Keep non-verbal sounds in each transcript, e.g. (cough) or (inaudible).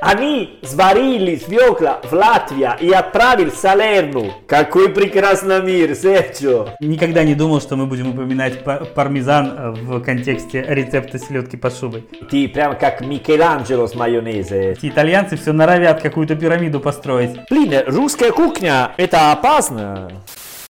они сварили свекла в Латвии и отправили в Салерну. Какой прекрасный мир, Серджо. Никогда не думал, что мы будем упоминать пар- пармезан э, в контексте рецепта селедки под шубой. Ты прям как Микеланджело с майонезе. Эти итальянцы все норовят какую-то пирамиду построить. Блин, русская кухня, это опасно.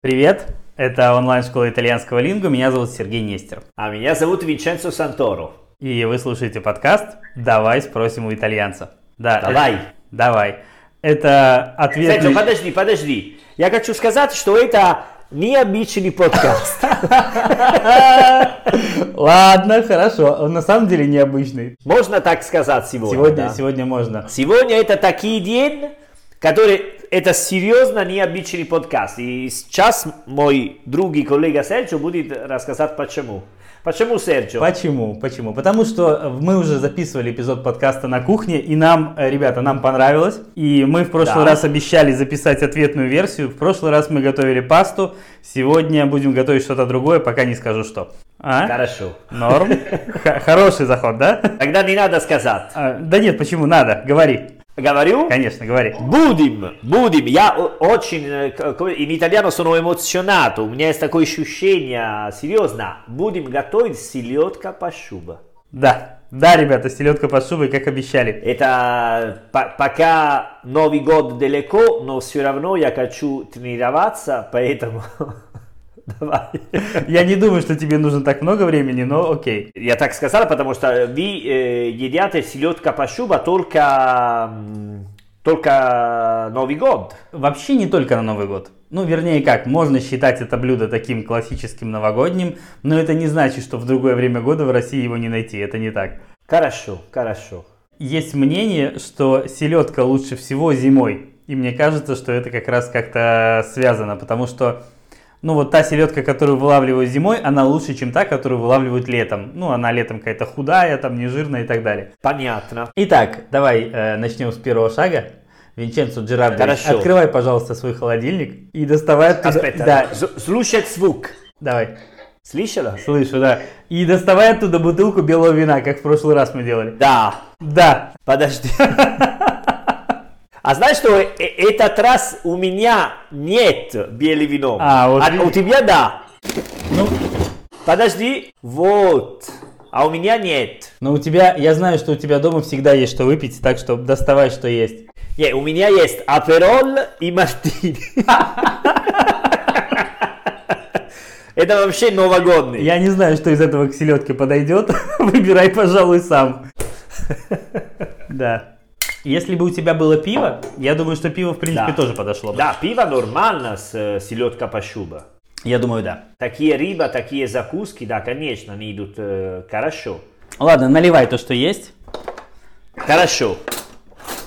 Привет, это онлайн-школа итальянского лингу, меня зовут Сергей Нестер. А меня зовут Винченцо Санторо. И вы слушаете подкаст «Давай спросим у итальянца». Да, Давай. это- давай. Это ответ... Серджо, подожди, подожди. Я хочу сказать, что это необычный подкаст. (laughs) Ладно, хорошо. Он на самом деле необычный. Можно так сказать сегодня? Сегодня, да? сегодня можно. Сегодня это такой день, который это серьезно необычный подкаст. И сейчас мой друг и коллега Серджо будет рассказать почему. Почему Серджо? Почему? Почему? Потому что мы уже записывали эпизод подкаста на кухне, и нам, э, ребята, нам понравилось. И мы в прошлый Да. раз обещали записать ответную версию. В прошлый раз мы готовили пасту. Сегодня будем готовить что-то другое, пока не скажу что. А? Хорошо. Норм? (laughs) Хороший заход, да? Тогда не надо сказать. А, Да нет, почему? Надо. Говори. Говорю? Конечно, говори. Будем, будем. Я очень, э, in italiano sono emozionato, у меня есть такое ощущение, серьезно. Будем готовить селедка по шуба. Да. Да, ребята, селедка под шубой, как обещали. Это по- пока Новый год далеко, но все равно я хочу тренироваться, поэтому (laughs) давай. Я не думаю, что тебе нужно так много времени, но окей. Я так сказал, потому что вы э, едите селедка по шуба только, только Новый год. Вообще не только на Новый год. Ну, вернее как, можно считать это блюдо таким классическим новогодним, но это не значит, что в другое время года в России его не найти. Это не так. Хорошо, хорошо. Есть мнение, что селедка лучше всего зимой. И мне кажется, что это как раз как-то связано, потому что ну вот та селедка, которую вылавливают зимой, она лучше, чем та, которую вылавливают летом. Ну, она летом какая-то худая, там, нежирная и так далее. Понятно. Итак, давай э, начнем с первого шага. Винченцо Джерардович, Хорошо. открывай, пожалуйста, свой холодильник и доставай оттуда... Аспetta, Да, слушать звук. давай, Слышала? слышу, да. И доставай оттуда бутылку белого вина, как в прошлый раз мы делали. Да. Да, Подожди. (laughs) А знаешь что, э- этот раз у меня нет белого вина. А, вот а видишь. у тебя да. ну, Подожди. Вот. А у меня нет. но у тебя, я знаю, что у тебя дома всегда есть что выпить, так что доставай, что есть. Не, у меня есть аперол и мартини. (laughs) Это вообще новогодний. Я не знаю, что из этого к селедке подойдет. (laughs) Выбирай, пожалуй, сам. (laughs) Да. Если бы у тебя было пиво, я думаю, что пиво, в принципе, Да. тоже подошло бы. Да, пиво нормально с э, селедка по шуба. Я думаю, да. Такие рыба, такие закуски, да, конечно, они идут э, хорошо. Ладно, наливай то, что есть. Хорошо.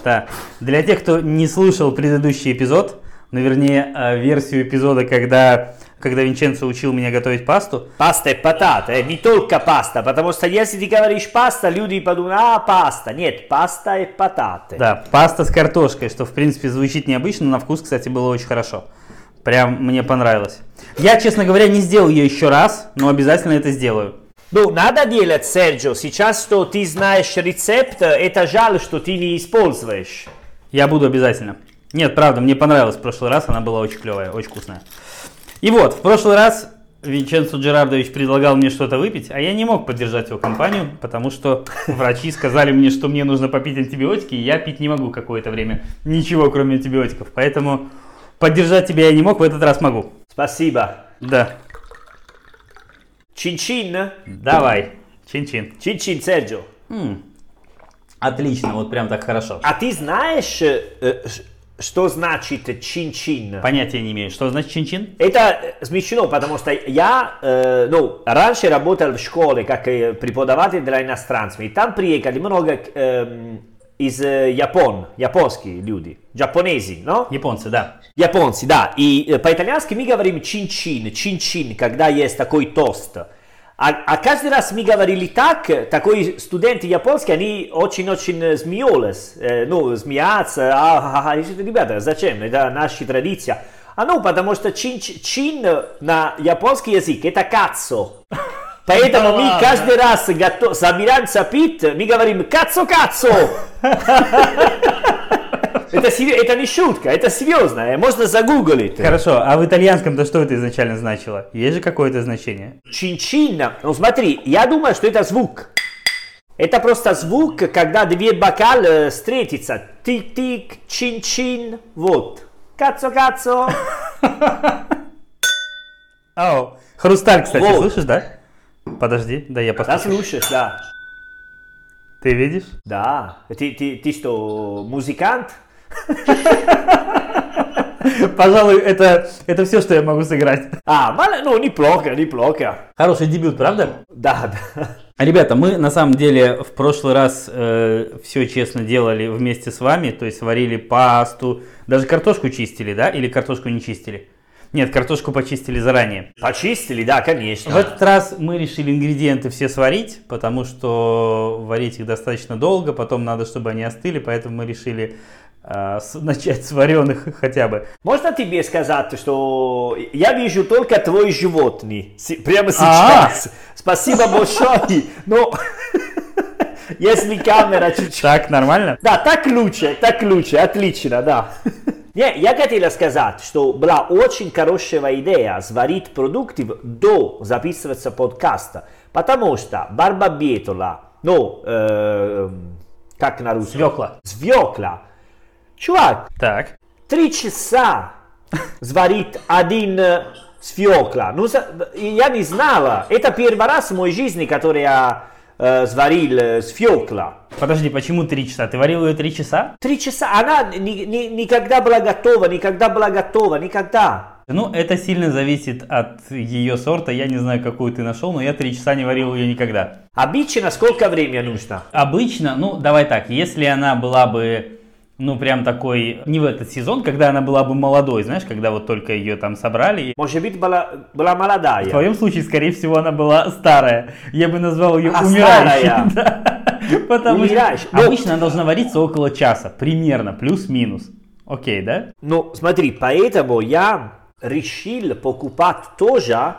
Да. Для тех, кто не слушал предыдущий эпизод, ну, вернее, э, версию эпизода, когда, когда Винченцо учил меня готовить пасту, Паста и патата, э, не только паста, потому что если ты говоришь паста, люди подумают, а, паста. Нет, паста и пататы. да, паста с картошкой, что, в принципе, звучит необычно, но на вкус, кстати, было очень хорошо. Прям мне понравилось. Я, честно говоря, не сделал ее еще раз, но обязательно это сделаю. Ну, надо делать, Серджо, сейчас, что ты знаешь рецепт, это жаль, что ты не используешь. Я буду обязательно. Нет, правда, мне понравилось в прошлый раз, она была очень клевая, очень вкусная. И вот, в прошлый раз Винченцо Джерардович предлагал мне что-то выпить, а я не мог поддержать его компанию, потому что врачи сказали мне, что мне нужно попить антибиотики, и я пить не могу какое-то время. Ничего, кроме антибиотиков. Поэтому поддержать тебя я не мог, в этот раз могу. Спасибо. Да, Чин-чин? давай. Чин-чин. Чин-чин, Серджо. М, Отлично, вот прям так хорошо. А ты знаешь, э, э, что значит чин-чин? Понятия не имею. Что значит чин-чин? Это смешно, потому что я, э, ну, раньше работал в школе как преподаватель для иностранцев, и там приехали много эм, из э, Япон, японские люди, японези, но? Японцы, да. Японцы, да. И э, по-итальянски мы говорим чин-чин, чин-чин, когда есть такой тост. А, а каждый раз мы говорили так, э, такой студенты японские, они очень-очень э, смеялись, э, ну, смеяться, а, а, а, я говорю, ребята, зачем, это наша традиция. А ну, потому что чин, чин на японский язык это кацо. Поэтому Да мы ладно? каждый раз гото- собираемся пить, мы говорим «кацо-кацо». Это, это не шутка, это серьезно, можно загуглить. Хорошо, а в итальянском-то что это изначально значило? Есть же какое-то значение? Чин-чин, ну смотри, я думаю, что это звук. Это просто звук, когда две бокалы э, встретятся. Тик-тик, чин-чин, вот. Кацо-кацо. (laughs) Ау. Хрусталь, кстати, Вот. слышишь, да? Подожди, да я Да, послушаю. слушаешь, да. Ты видишь? Да. Ты, ты, ты что, музыкант? Пожалуй, это, это все, что я могу сыграть. А, ну, неплохо, неплохо. Хороший дебют, правда? Да, да. Ребята, мы на самом деле в прошлый раз все честно делали вместе с вами, то есть варили пасту, даже картошку чистили, да? Или картошку не чистили? Нет, картошку почистили заранее. Почистили, да, конечно. В этот раз мы решили ингредиенты все сварить, потому что варить их достаточно долго, потом надо, чтобы они остыли, поэтому мы решили а, начать с вареных хотя бы. Можно тебе сказать, что я вижу только твой животный прямо А. сейчас. Спасибо большое. Но (laughs) если камера чуть-чуть... Так, нормально? Да, так лучше, так лучше, отлично, да. Не, я хотел сказать, что была очень хорошая идея сварить продукты до записываться подкаста, потому что барбабетола, ну, э, как на русском? Свекла. Свекла. Чувак, Так. три часа сварить один э, свекла. Ну, я не знала. Это первый раз в моей жизни, который я э, сварил э, свекла. Подожди, почему три часа? Ты варил ее три часа? Три часа. Она ни- ни- никогда была готова, никогда была готова, никогда. Ну, это сильно зависит от ее сорта. Я не знаю, какую ты нашел, но я три часа не варил ее никогда. Обычно сколько времени нужно? Обычно, ну, давай так, если она была бы, ну, прям такой, не в этот сезон, когда она была бы молодой, знаешь, когда вот только ее там собрали. Может быть, была, была молодая. В твоем случае, скорее всего, она была старая. Я бы назвал ее А, умирающей. (laughs) да. Потому Умирающей. что Ну- обычно она должна вариться около часа, примерно, плюс-минус. Окей, да? Ну, смотри, поэтому я решил покупать тоже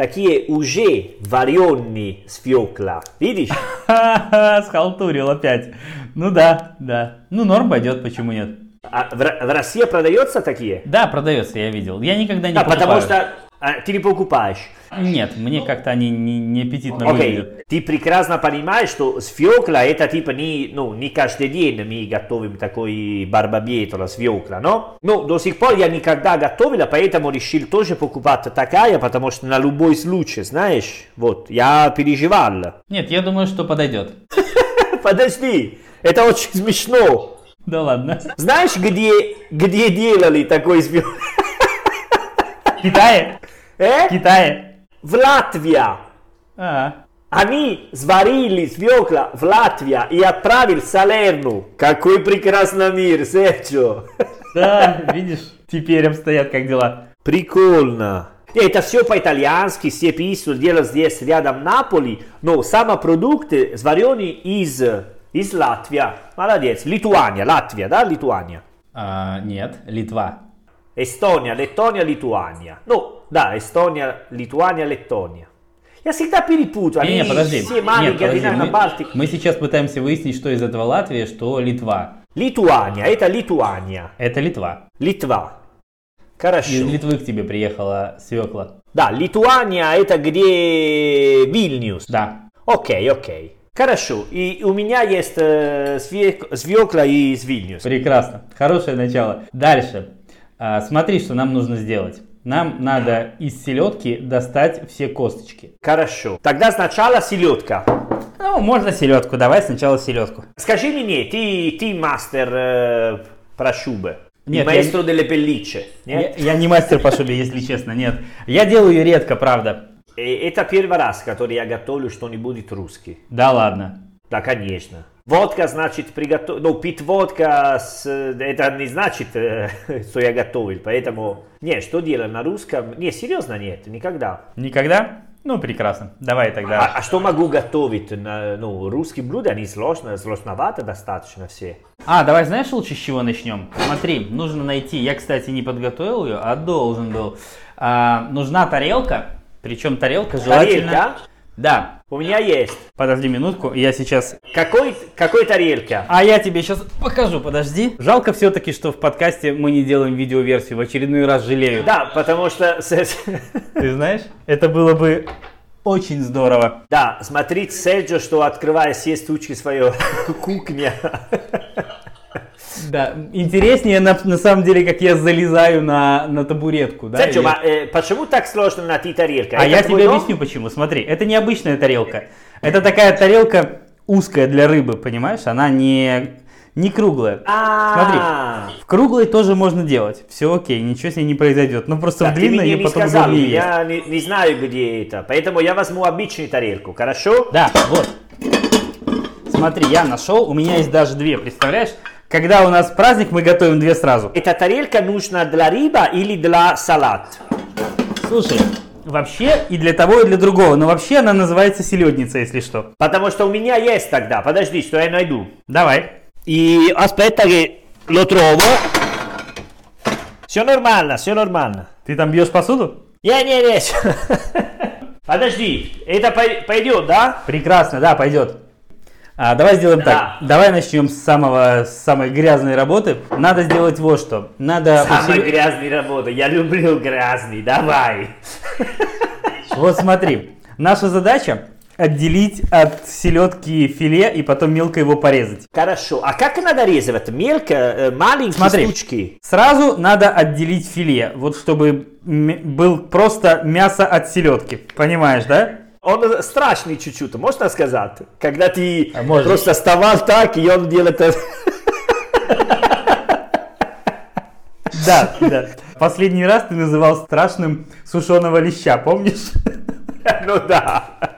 такие уже вареные свекла. Видишь? (laughs) Схалтурил опять. Ну да, да. Ну норм пойдет, почему нет? А в, в России продается такие? Да, продается, я видел. Я никогда не Да, покупаю. потому что а, ты не покупаешь. Нет, мне как-то они не, не аппетитно Окей, выглядят. ты прекрасно понимаешь, что свекла это типа не, ну, не каждый день мы готовим такой барбабетола, свекла, но? Ну, до сих пор я никогда готовила, поэтому решил тоже покупать такая, потому что на любой случай, знаешь, вот, я переживал. Нет, я думаю, что подойдет. (laughs) Подожди, это очень смешно. Да ладно. Знаешь, где, где делали такой свекла? В Китае? Э? В Китае? В Латвии. А, Они сварили свекла в Латвии и отправили в Салерну. Какой прекрасный мир, Серджо. да, видишь, теперь обстоят как дела. Прикольно. Это все по-итальянски, все пишут, делают здесь рядом Наполи, но сами продукты сварены из, из Латвии. Молодец. Литуания, Латвия, да, Литуания? А, нет, Литва. Эстония, Летония, Литуания. Ну, да, Эстония, Литуания, Летония. Я всегда перепутаю. Не, не, подожди. все Нет, маленькие, подожди. одинаковые, Мы, Балтики. мы сейчас пытаемся выяснить, что из этого Латвия, что Литва. Литуания, это Литуания. Это Литва. Литва. Из Хорошо. Литвы к тебе приехала свекла. Да, Литуания это где Вильнюс. Да. Окей, окей. Хорошо. И у меня есть э, свек- свекла из Вильнюса. Прекрасно. Хорошее начало. Дальше. А, смотри, что нам нужно сделать. Нам надо из селедки достать все косточки. Хорошо. Тогда сначала селедка. Ну, можно селедку. Давай сначала селедку. Скажи мне, ты, ты мастер э, про шубы? Нет, маэстро деле pellicce. Я, Нет? я не мастер по шубе, если честно, нет. Я делаю ее редко, правда. Э, Это первый раз, который я готовлю что-нибудь русский. Да ладно. Да, конечно. Водка значит приготовить, ну, пить водка, с, это не значит, что я готовил, поэтому, не, что делать на русском, не, серьезно нет, никогда. Никогда? Ну, прекрасно. Давай А, тогда. а что могу готовить, на, ну, русские блюда, они сложно, сложновато достаточно все. А, давай знаешь лучше с чего начнем? Смотри, нужно найти, я, кстати, не подготовил ее, а должен был. А, нужна тарелка, причем тарелка желательно... Тарелка? Да. У меня есть. Подожди минутку, я сейчас... Какой, какой тарелка? А я тебе сейчас покажу, подожди. Жалко все-таки, что в подкасте мы не делаем видеоверсию, в очередной раз жалею. Да, потому что... Ты знаешь, это было бы очень здорово. Да, смотрите, Серджо, что открывая все стучки свою кухня. Да, интереснее на, на самом деле, как я залезаю на, на табуретку. Да, Серджо, или- ма- э, почему так сложно найти тарелка? А Это я тебе дом? объясню почему. Смотри, это не обычная тарелка. Это такая тарелка узкая для рыбы, понимаешь? Она не, не круглая. А, В круглой тоже можно делать. Все окей, ничего с ней не произойдет. Но просто Да, в ты длинной не потом сказал, я не, не знаю, где это. Поэтому я возьму обычную тарелку, хорошо? Да, вот. Смотри, я нашел. У меня есть даже две, представляешь? Когда у нас праздник, мы готовим две сразу. Эта тарелка нужна для рыба или для салат? Слушай, вообще и для того, и для другого. Но вообще она называется селедница, если что. Потому что у меня есть тогда. Подожди, что я найду. Давай. И aspetta che lo trovo. Все нормально, все нормально. Ты там бьешь посуду? Не-не-не. (laughs) Подожди, это пой- пойдет, да? Прекрасно, да, пойдет. А, давай сделаем Да. так. Давай начнем с самого с самой грязной работы. Надо сделать вот что. Надо Самая усили- грязная работа. Я люблю грязный. Давай. Вот смотри. Наша задача отделить от селедки филе и потом мелко его порезать. Хорошо. А как надо резать? Мелко, э, маленькие Смотри. штучки? Сразу надо отделить филе, вот чтобы был просто мясо от селедки. Понимаешь, да? Он страшный чуть-чуть, можно сказать? Когда ты А просто вставал так, и он делает... это. Да, да. Последний раз ты называл страшным сушеного леща, помнишь? Ну да.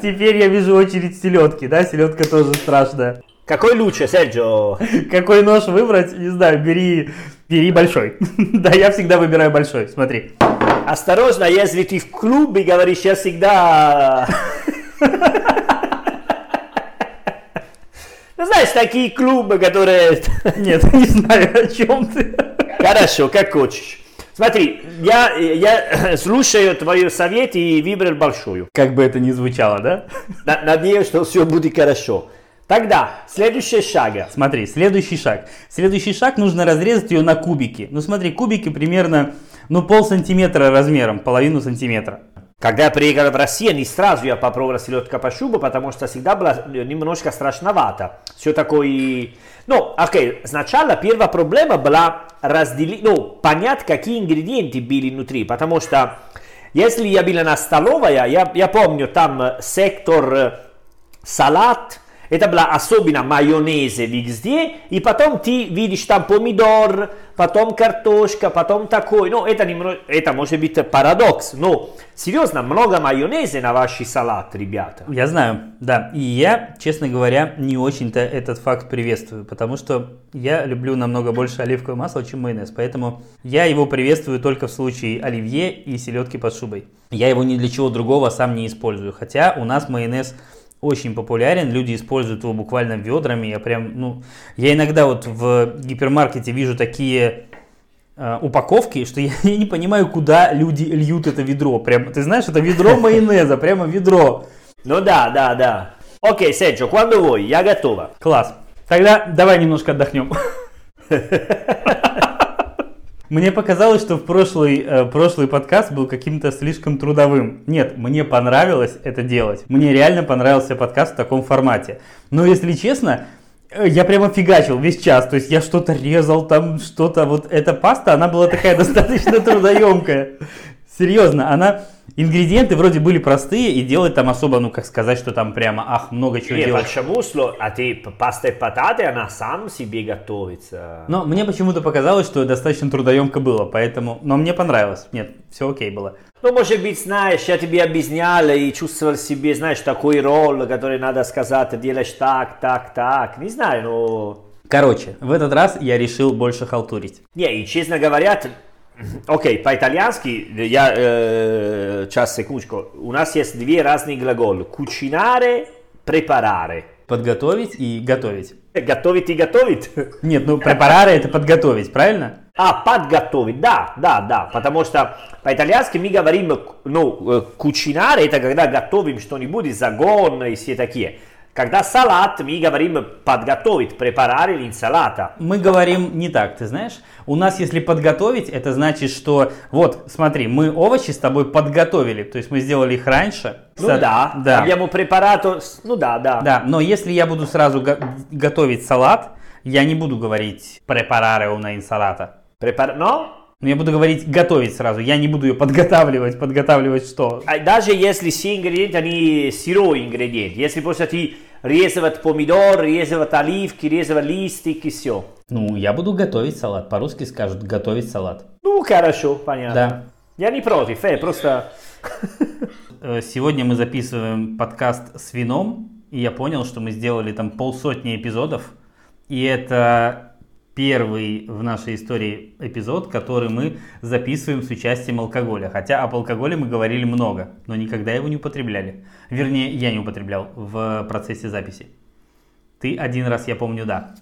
Теперь я вижу очередь селедки, да? Селедка тоже страшная. Какой лучше, Серджо? Какой нож выбрать? Не знаю, бери, бери большой. (laughs) Да, я всегда выбираю большой, смотри. Осторожно, если ты в клубе говоришь, я всегда... Ну, знаешь, такие клубы, которые... Нет, не знаю, о чем ты. Хорошо, как хочешь. Смотри, я, я слушаю твой совет и выбрал большую. Как бы это ни звучало, да? На- Надеюсь, что все будет хорошо. Тогда, следующий шаг. Смотри, следующий шаг. Следующий шаг нужно разрезать ее на кубики. Ну смотри, кубики примерно, ну пол сантиметра размером, половину сантиметра. Когда я приехал в Россию, не сразу я попробовал селедка по шубу, потому что всегда было немножко страшновато. Все такое... Ну, окей, сначала первая проблема была разделить, ну, понять, какие ингредиенты были внутри, потому что если я был на столовой, я, я помню там э, сектор э, салат, это была особенно майонезе везде, и потом ты видишь там помидор, потом картошка, потом такой, ну это, немного, это может быть парадокс, но серьезно, много майонеза на ваш салат, ребята. Я знаю, да. И я, честно говоря, не очень-то этот факт приветствую, потому что я люблю намного больше оливковое масло, чем майонез. Поэтому я его приветствую только в случае оливье и селедки под шубой. Я его ни для чего другого сам не использую. Хотя у нас майонез очень популярен, люди используют его буквально ведрами. Я прям, ну, я иногда вот в гипермаркете вижу такие э, упаковки, что я, (laughs) я не понимаю, куда люди льют это ведро. Прям, ты знаешь, это ведро (laughs) майонеза, прямо ведро. Ну да, да, да. Окей, Серджо, quando vuoi, я готова. Класс. Тогда давай немножко отдохнем. (laughs) Мне показалось, что в прошлый, э, прошлый подкаст был каким-то слишком трудовым. Нет, мне понравилось это делать. Мне реально понравился подкаст в таком формате. Но если честно, э, я прямо фигачил весь час. То есть я что-то резал, там что-то. Вот эта паста, она была такая (laughs) достаточно трудоемкая. Серьезно, она... Ингредиенты вроде были простые, и делать там особо, ну как сказать, что там прямо, ах, много чего Не, делать. почему сло- А ты паста и потаты, она сам себе готовится. Но мне почему-то показалось, что достаточно трудоемко было, поэтому... Но мне понравилось. Нет, все окей было. Ну, может быть, знаешь, я тебе объяснял и чувствовал себе, знаешь, такой роль, который надо сказать, делаешь так, так, так. Не знаю, но... Короче, в этот раз я решил больше халтурить. Не, и честно говоря, окей, по-итальянски, я, э, сейчас, секундочку, у нас есть две разные глаголы. Cucinare, preparare. Подготовить и готовить. Готовить и готовить. (laughs) Нет, ну препарары это подготовить, правильно? А, подготовить, да, да, да, потому что по-итальянски мы говорим, ну, э, кучинар, это когда готовим что-нибудь, загон и все такие. Когда салат, мы говорим подготовить, препарare инсалата. Мы говорим не так, ты знаешь. У нас, если подготовить, это значит, что вот, смотри, мы овощи с тобой подготовили, то есть мы сделали их раньше. Ну да, да. abbiamo preparato, ну да, да. Да, но если я буду сразу го- готовить салат, я не буду говорить preparare una insalata. Prepar- no? Но я буду говорить готовить сразу, я не буду ее подготавливать. Подготавливать что? А Даже если все ингредиенты, они сырой ингредиент. Если просто ты резать помидор, резать оливки, резать листики, все. Ну, я буду готовить салат. По-русски скажут готовить салат. Ну, хорошо, понятно. Да. Я не против, э, просто... (laughs) Э, Сегодня мы записываем подкаст с вином, и я понял, что мы сделали там полсотни эпизодов, и это первый в нашей истории эпизод, который мы записываем с участием алкоголя. Хотя об алкоголе мы говорили много, но никогда его не употребляли. Вернее, я не употреблял в процессе записи. Ты один раз, я помню, да.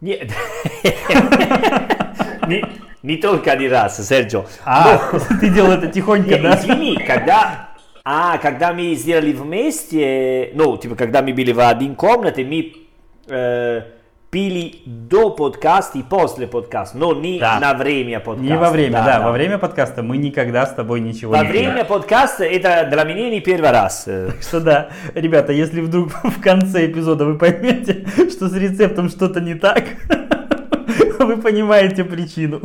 Нет. (laughs) не, не только один раз, Серджо. А, (laughs) ты делал это тихонько, да? извини, когда... А, когда мы сделали вместе, ну, типа, когда мы были в один комнате, мы э, пили до подкаста и после подкаста, но не Да. на время подкаста. Не во время, да, во время подкаста мы никогда с тобой ничего Во не пили. время подкаста это для меня не первый раз. э. Что да, ребята, если вдруг (laughs) в конце эпизода вы поймете, (laughs) что с рецептом что-то не так, (laughs) вы понимаете причину.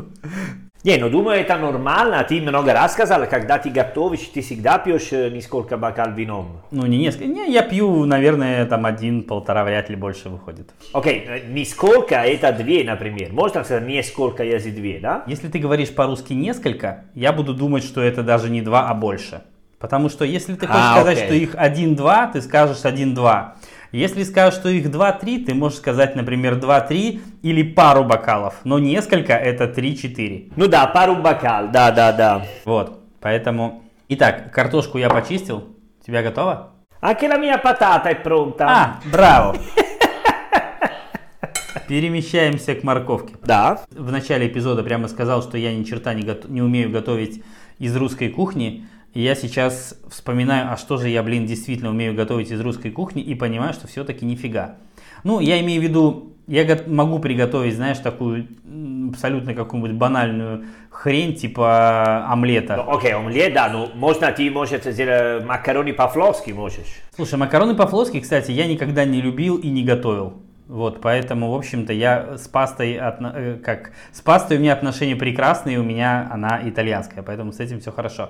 Не, ну думаю, это нормально. Ты много раз сказал, когда ты готовишь, ты всегда пьешь несколько бокал вином. Ну, не несколько. Не, я пью, наверное, там один, полтора, вряд ли больше выходит. Окей, э, несколько это две, например. Можно сказать несколько, если две, да? Если ты говоришь по-русски несколько, я буду думать, что это даже не два, а больше. Потому что если ты хочешь А, сказать, окей. что их один-два, ты скажешь один-два. Если скажешь, что их два-три, ты можешь сказать, например, два-три или пару бокалов. Но несколько это три-четыре. Ну да, пару бокал, да, да, да. Вот, поэтому... Итак, картошку я почистил. Тебя готово? Anche la mia patata è pronta. А, браво! (laughs) Перемещаемся к морковке. Да. В начале эпизода прямо сказал, что я ни черта не, гот- не умею готовить из русской кухни. И я сейчас вспоминаю, а что же я, блин, действительно умею готовить из русской кухни и понимаю, что все-таки нифига. Ну, я имею в виду, я могу приготовить, знаешь, такую абсолютно какую-нибудь банальную хрень, типа омлета. Ну, Окей, омлет, да, ну можно ты можешь сделать макароны по-флотски можешь. Слушай, макароны по-флотски, кстати, я никогда не любил и не готовил. Вот, поэтому, в общем-то, я с пастой, отно- э, как, с пастой у меня отношения прекрасные, у меня она итальянская, поэтому с этим все хорошо.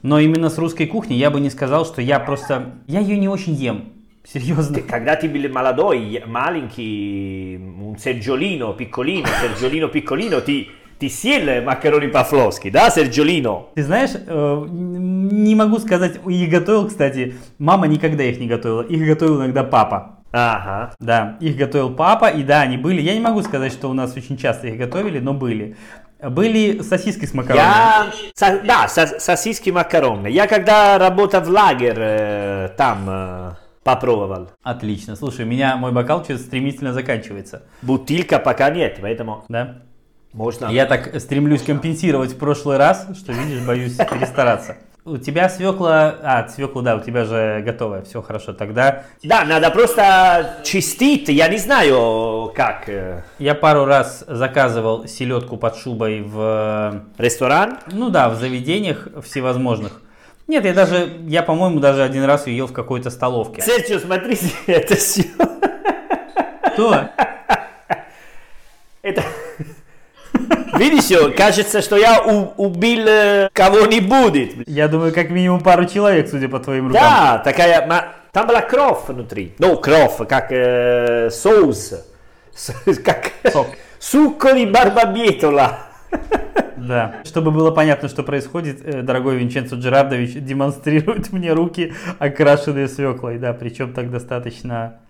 Но именно с русской кухней я бы не сказал, что я просто, я ее не очень ем, (laughs) серьезно. Когда ты был молодой, маленький, un sergiolino piccolino, sergiolino piccolino, ты, ты съел макароны по-флотски, да, серджолино? Ты знаешь, э, не могу сказать, их готовил, кстати, мама никогда их не готовила, их готовил иногда папа. Ага. Да, их готовил папа, и да, они были. Я не могу сказать, что у нас очень часто их готовили, но были. Были сосиски с макаронами. Я, со- да, со- сосиски макароны. Я когда работал в лагерь, э, там э, попробовал. Отлично. Слушай, у меня мой бокал что-то стремительно заканчивается. Бутылка пока нет, поэтому Да? можно. Я так стремлюсь компенсировать в прошлый раз, что, видишь, боюсь перестараться. У тебя свекла... А, свекла, да, у тебя же готовая. Все хорошо. Тогда Да, надо просто чистить, я не знаю как. э, я пару раз заказывал селедку под шубой в... Ресторан? Ну да, в заведениях всевозможных. Нет, я даже, я, по-моему, даже один раз ее ел в какой-то столовке. Серджио, смотрите, (laughs) это все. Что? Это... Видишь, кажется, что я убил э, кого-нибудь. Я думаю, как минимум пару человек, судя по твоим рукам. Да, такая... Там была кровь внутри. Ну, кровь, как э, соус. Как Сок. сукко di барбабетола. Да. Чтобы было понятно, что происходит, э, дорогой Винченцо Джерардович демонстрирует мне руки, окрашенные свеклой. Да, причем так достаточно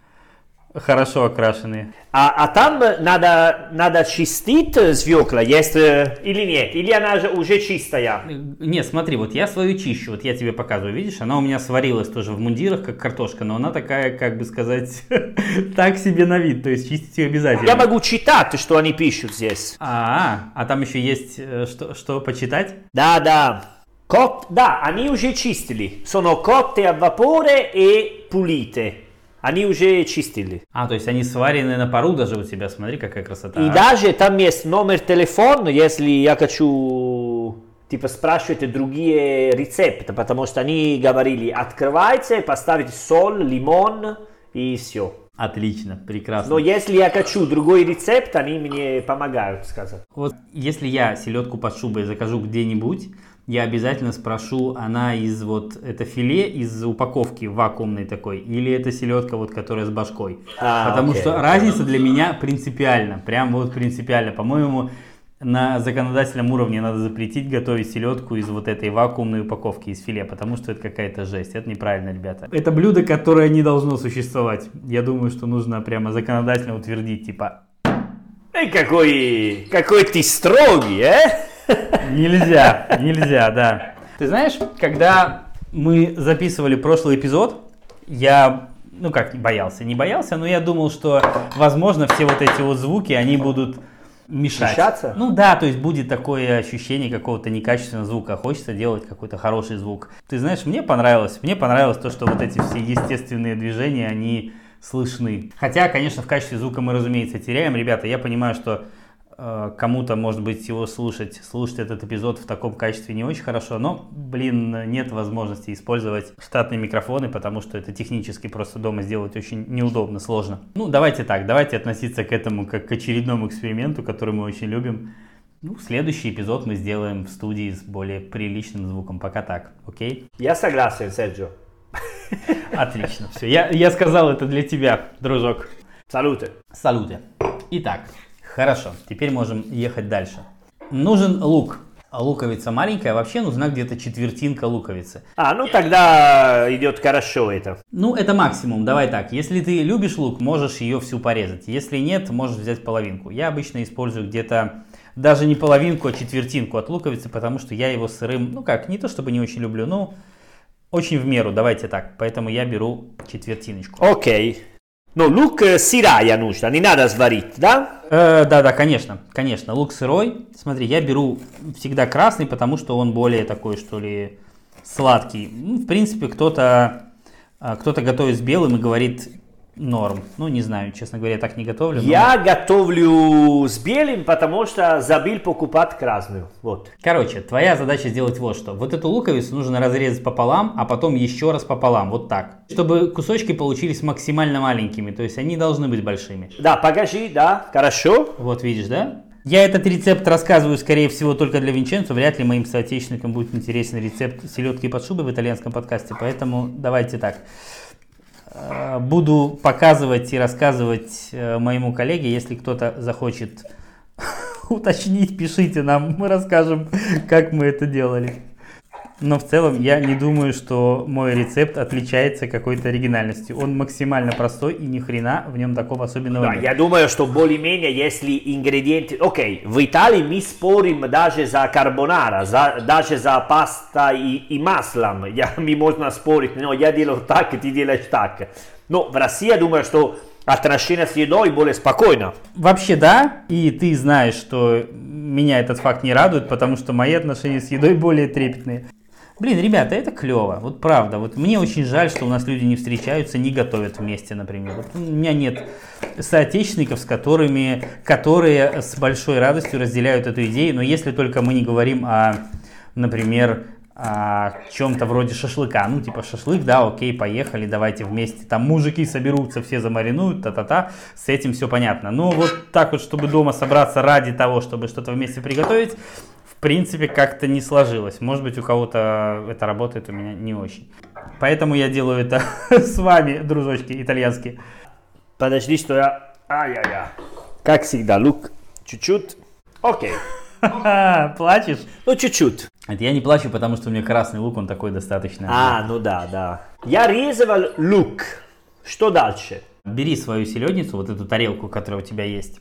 хорошо окрашенные. А, а там надо, надо чистить свекла, есть э, или нет? Или она же уже чистая? Нет, смотри, вот я свою чищу, вот я тебе показываю, видишь, она у меня сварилась тоже в мундирах, как картошка, но она такая, как бы сказать, (laughs) так себе на вид, то есть чистить ее обязательно. Я могу читать, что они пишут здесь. А, а там еще есть э, что, что почитать? Да, да. Cot- да, они уже чистили. Sono cotte a vapore e pulite. Они уже чистили. А, то есть они сварены на пару даже у тебя, смотри, какая красота. И даже там есть номер телефона, если я хочу типа спрашивать другие рецепты, потому что они говорили, открывайте, поставить соль, лимон и все. Отлично, прекрасно. Но если я хочу другой рецепт, они мне помогают сказать. Вот если я селедку под шубой закажу где-нибудь, я обязательно спрошу, она из вот, это филе из упаковки вакуумной такой, или это селедка вот, которая с башкой. А, Потому окей. что разница для меня принципиальна, прям вот принципиально. По-моему, на законодательном уровне надо запретить готовить селедку из вот этой вакуумной упаковки из филе, потому что это какая-то жесть. Это неправильно, ребята. Это блюдо, которое не должно существовать. Я думаю, что нужно прямо законодательно утвердить, типа, Эй, какой, какой ты строгий, э? Нельзя, нельзя, да. Ты знаешь, когда мы записывали прошлый эпизод, я, ну как, боялся, не боялся, но я думал, что, возможно, все вот эти вот звуки, они будут мешать. Мешаться? Ну да, то есть будет такое ощущение какого-то некачественного звука. Хочется делать какой-то хороший звук. Ты знаешь, мне понравилось. Мне понравилось то, что вот эти все естественные движения, они слышны. Хотя, конечно, в качестве звука мы, разумеется, теряем. Ребята, я понимаю, что кому-то, может быть, его слушать, слушать этот эпизод в таком качестве не очень хорошо, но, блин, нет возможности использовать штатные микрофоны, потому что это технически просто дома сделать очень неудобно, сложно. Ну, давайте так, давайте относиться к этому как к очередному эксперименту, который мы очень любим. Ну, следующий эпизод мы сделаем в студии с более приличным звуком. Пока так, окей? Я согласен, Серджио. Отлично, все. Я, я сказал это для тебя, дружок. Салюты. Салюты. Итак, хорошо, теперь можем ехать дальше. Нужен лук. Луковица маленькая, вообще нужна где-то четвертинка луковицы. А, ну тогда идет хорошо это. Ну, это максимум, давай так. Если ты любишь лук, можешь ее всю порезать. Если нет, можешь взять половинку. Я обычно использую где-то даже не половинку, а четвертинку от луковицы, потому что я его сырым, ну как, не то чтобы не очень люблю, но очень в меру, давайте так. Поэтому я беру четвертиночку. Окей. Ну, лук э, сырая нужно, не надо сварить, да? Э, да, да, конечно, конечно. Лук сырой. Смотри, я беру всегда красный, потому что он более такой, что ли, сладкий. Ну, в принципе, кто-то а, кто-то готовит с белым и говорит норм. Ну, не знаю, честно говоря, я так не готовлю. но- Я готовлю с белым, потому что забыл покупать красную. Вот. Короче, твоя задача сделать вот что. Вот эту луковицу нужно разрезать пополам, а потом еще раз пополам, вот так. Чтобы кусочки получились максимально маленькими, то есть они должны быть большими. Да, покажи, да, хорошо. Вот видишь, да? Я этот рецепт рассказываю, скорее всего, только для Винченцо. Вряд ли моим соотечественникам будет интересен рецепт селедки под шубой в итальянском подкасте. Поэтому давайте так. Э, Буду показывать и рассказывать э, моему коллеге. Если кто-то захочет (laughs) уточнить, пишите нам. Мы расскажем, как мы это делали. Но в целом я не думаю, что мой рецепт отличается какой-то оригинальностью. Он максимально простой и ни хрена в нем такого особенного Да, нет. я думаю, что более-менее, если ингредиенты... Окей, в Италии мы спорим даже за карбонара, за, даже за паста и, и маслом. (laughs) Я, мы можно спорить, но я делаю так, ты делаешь так. Но в России, я думаю, что отношение с едой более спокойно. Вообще да, и ты знаешь, что меня этот факт не радует, потому что мои отношения с едой более трепетные. Блин, ребята, это клево, вот правда. Вот мне очень жаль, что у нас люди не встречаются, не готовят вместе, например. Вот у меня нет соотечественников, с которыми, которые с большой радостью разделяют эту идею. Но если только мы не говорим о, например, о чем-то вроде шашлыка. Ну, типа шашлык, да, окей, поехали, давайте вместе. Там мужики соберутся, все замаринуют, та-та-та. С этим все понятно. Но вот так вот, чтобы дома собраться ради того, чтобы что-то вместе приготовить, принципе, как-то не сложилось. Может быть, у кого-то это работает, у меня не очень. Поэтому я делаю это (laughs) с вами, дружочки итальянские. Подожди, что я... Ай-яй-яй. Как всегда, лук чуть-чуть. Окей. (laughs) Плачешь? Ну, чуть-чуть. Это я не плачу, потому что у меня красный лук, он такой достаточно. А, ну да, да. Я резал лук. Что дальше? Бери свою селедницу, вот эту тарелку, которая у тебя есть.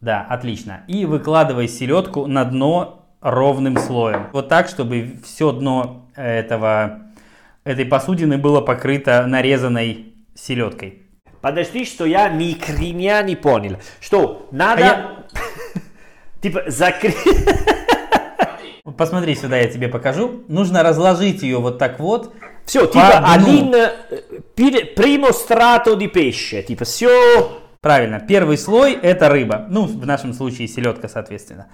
Да, отлично. И выкладывай селедку на дно ровным слоем. Вот так, чтобы все дно этого, этой посудины было покрыто нарезанной селедкой. Подожди, что я ни хрена не понял. Что, надо... А я- (laughs) Типа, закрыть... (laughs) Посмотри сюда, я тебе покажу. Нужно разложить ее вот так вот. Все, типа, один... strato di pesce. Типа, все... Правильно, первый слой это рыба. Ну, в нашем случае селедка, соответственно.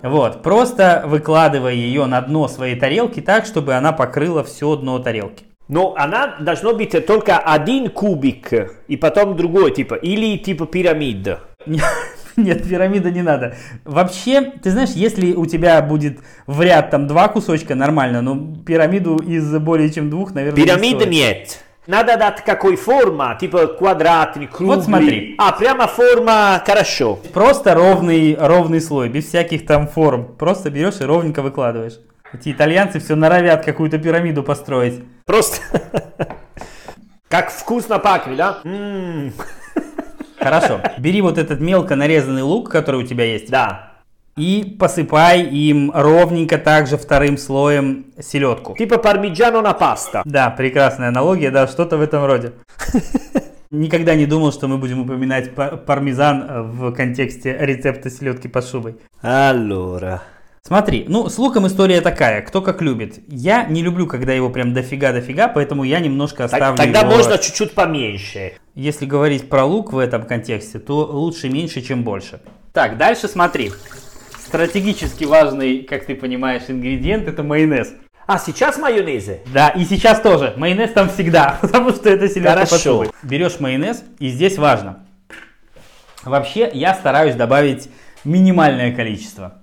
Вот, просто выкладывай ее на дно своей тарелки так, чтобы она покрыла все дно тарелки. Но она должно быть только один кубик, и потом другой, типа, или типа пирамида. (laughs) Нет, пирамида не надо. Вообще, ты знаешь, если у тебя будет в ряд там два кусочка, нормально, но пирамиду из более чем двух, наверное, Пирамида не стоит. нет. Надо дать какой форма, типа квадратный, круглый. Вот смотри. А, прямо форма, хорошо. Просто ровный, ровный слой, без всяких там форм. Просто берешь и ровненько выкладываешь. Эти итальянцы все норовят какую-то пирамиду построить. Просто... (laughs) Как вкусно пахнет, да? Хорошо. Бери вот этот мелко нарезанный лук, который у тебя есть, Да. И посыпай им ровненько также вторым слоем селедку. Типа пармиджано на паста. Да, прекрасная аналогия, да, что-то в этом роде. (laughs) Никогда не думал, что мы будем упоминать па- пармезан э, в контексте рецепта селедки под шубой. Allora. Смотри, ну с луком история такая, кто как любит. Я не люблю, когда его прям дофига-дофига, поэтому я немножко оставлю тогда его- можно чуть-чуть поменьше. Если говорить про лук в этом контексте, то лучше меньше, чем больше. Так, дальше смотри. Стратегически важный, как ты понимаешь, ингредиент это майонез. А, сейчас майонезы? Да, и сейчас тоже. Майонез там всегда, (laughs) потому что это селедка Хорошо. под. Берешь майонез, и здесь важно. Вообще, я стараюсь добавить минимальное количество.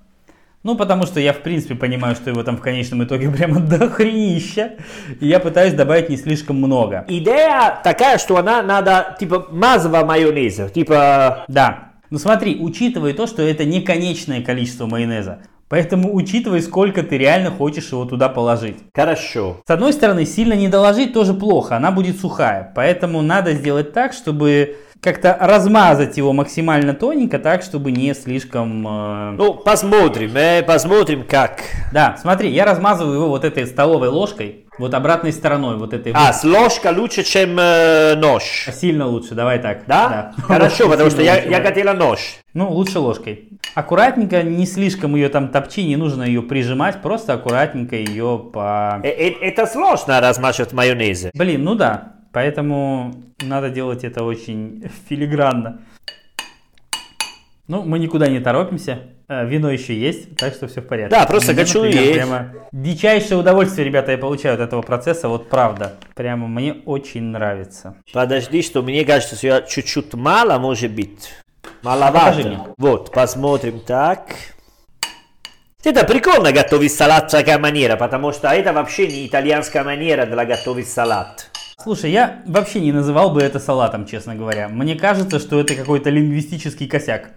Ну, потому что я, в принципе, понимаю, что его там в конечном итоге (laughs) прямо дохренища. И я пытаюсь добавить не слишком много. Идея такая, что она надо, типа, мазва майонеза. Типа, Да. Ну смотри, учитывай то, что это не конечное количество майонеза. Поэтому учитывай, сколько ты реально хочешь его туда положить. хорошо. С одной стороны, сильно не доложить тоже плохо, она будет сухая. Поэтому надо сделать так, чтобы как-то размазать его максимально тоненько, так, чтобы не слишком... э, Ну, посмотрим, э, посмотрим как. Да, смотри, я размазываю его вот этой столовой ложкой, вот обратной стороной, вот этой А, с ложка лучше, чем э, нож. вот. Сильно лучше, давай так. Да? (laughs) Хорошо, (laughs) потому что я, я хотела нож. Ну, лучше ложкой. Аккуратненько, не слишком ее там топчи, не нужно ее прижимать, просто аккуратненько ее по... Э, э, это сложно размачивать майонез. Блин, ну да, поэтому надо делать это очень (laughs) филигранно. Ну, мы никуда не торопимся, вино еще есть, так что все в порядке. Да, просто хочу есть. Прямо дичайшее удовольствие, ребята, я получаю от этого процесса, вот правда. Прямо мне очень нравится. Подожди, что мне кажется, что я чуть-чуть мало, может быть. Маловато. Вот, посмотрим так. Это прикольно готовить салат такая манера, потому что это вообще не итальянская манера для готовить салат. Слушай, я вообще не называл бы это салатом, честно говоря. Мне кажется, что это какой-то лингвистический косяк.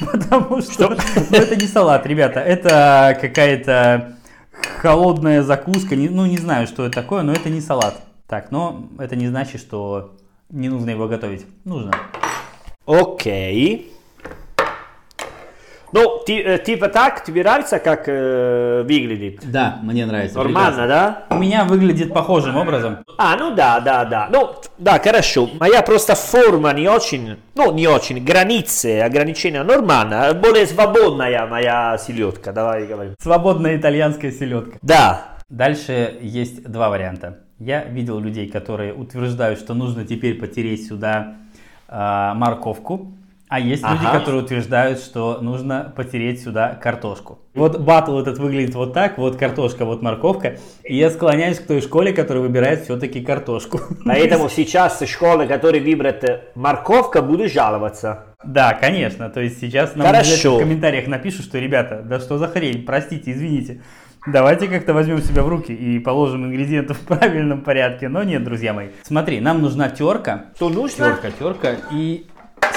(laughs) Потому что, ну, это не салат, ребята, это какая-то холодная закуска. Не- ну, не знаю, что это такое, но это не салат. Так, но это не значит, что не нужно его готовить. Нужно. Окей. Ну, ти- э, типа так, тебе нравится, как э, выглядит? Да, мне нравится. Нормально, да? У меня выглядит похожим образом. А, ну да, да, да. Ну, да, хорошо. Моя просто форма не очень, ну, не очень, границы, ограничения нормально. Более свободная моя селедка, давай говорим. Свободная итальянская селедка. Да. Дальше есть два варианта. Я видел людей, которые утверждают, что нужно теперь потереть сюда а, морковку, а есть люди, Ага. которые утверждают, что нужно потереть сюда картошку. Вот батл этот выглядит вот так, вот картошка, вот морковка, и я склоняюсь к той школе, которая выбирает все-таки картошку. Поэтому сейчас школы, которые выберут э, морковка, будут жаловаться. Да, конечно, то есть сейчас нам в комментариях напишут, что, ребята, да что за хрень, простите, извините. Давайте как-то возьмем себя в руки и положим ингредиенты в правильном порядке. Но нет, друзья мои. Смотри, нам нужна терка. Что нужно? Терка, терка. И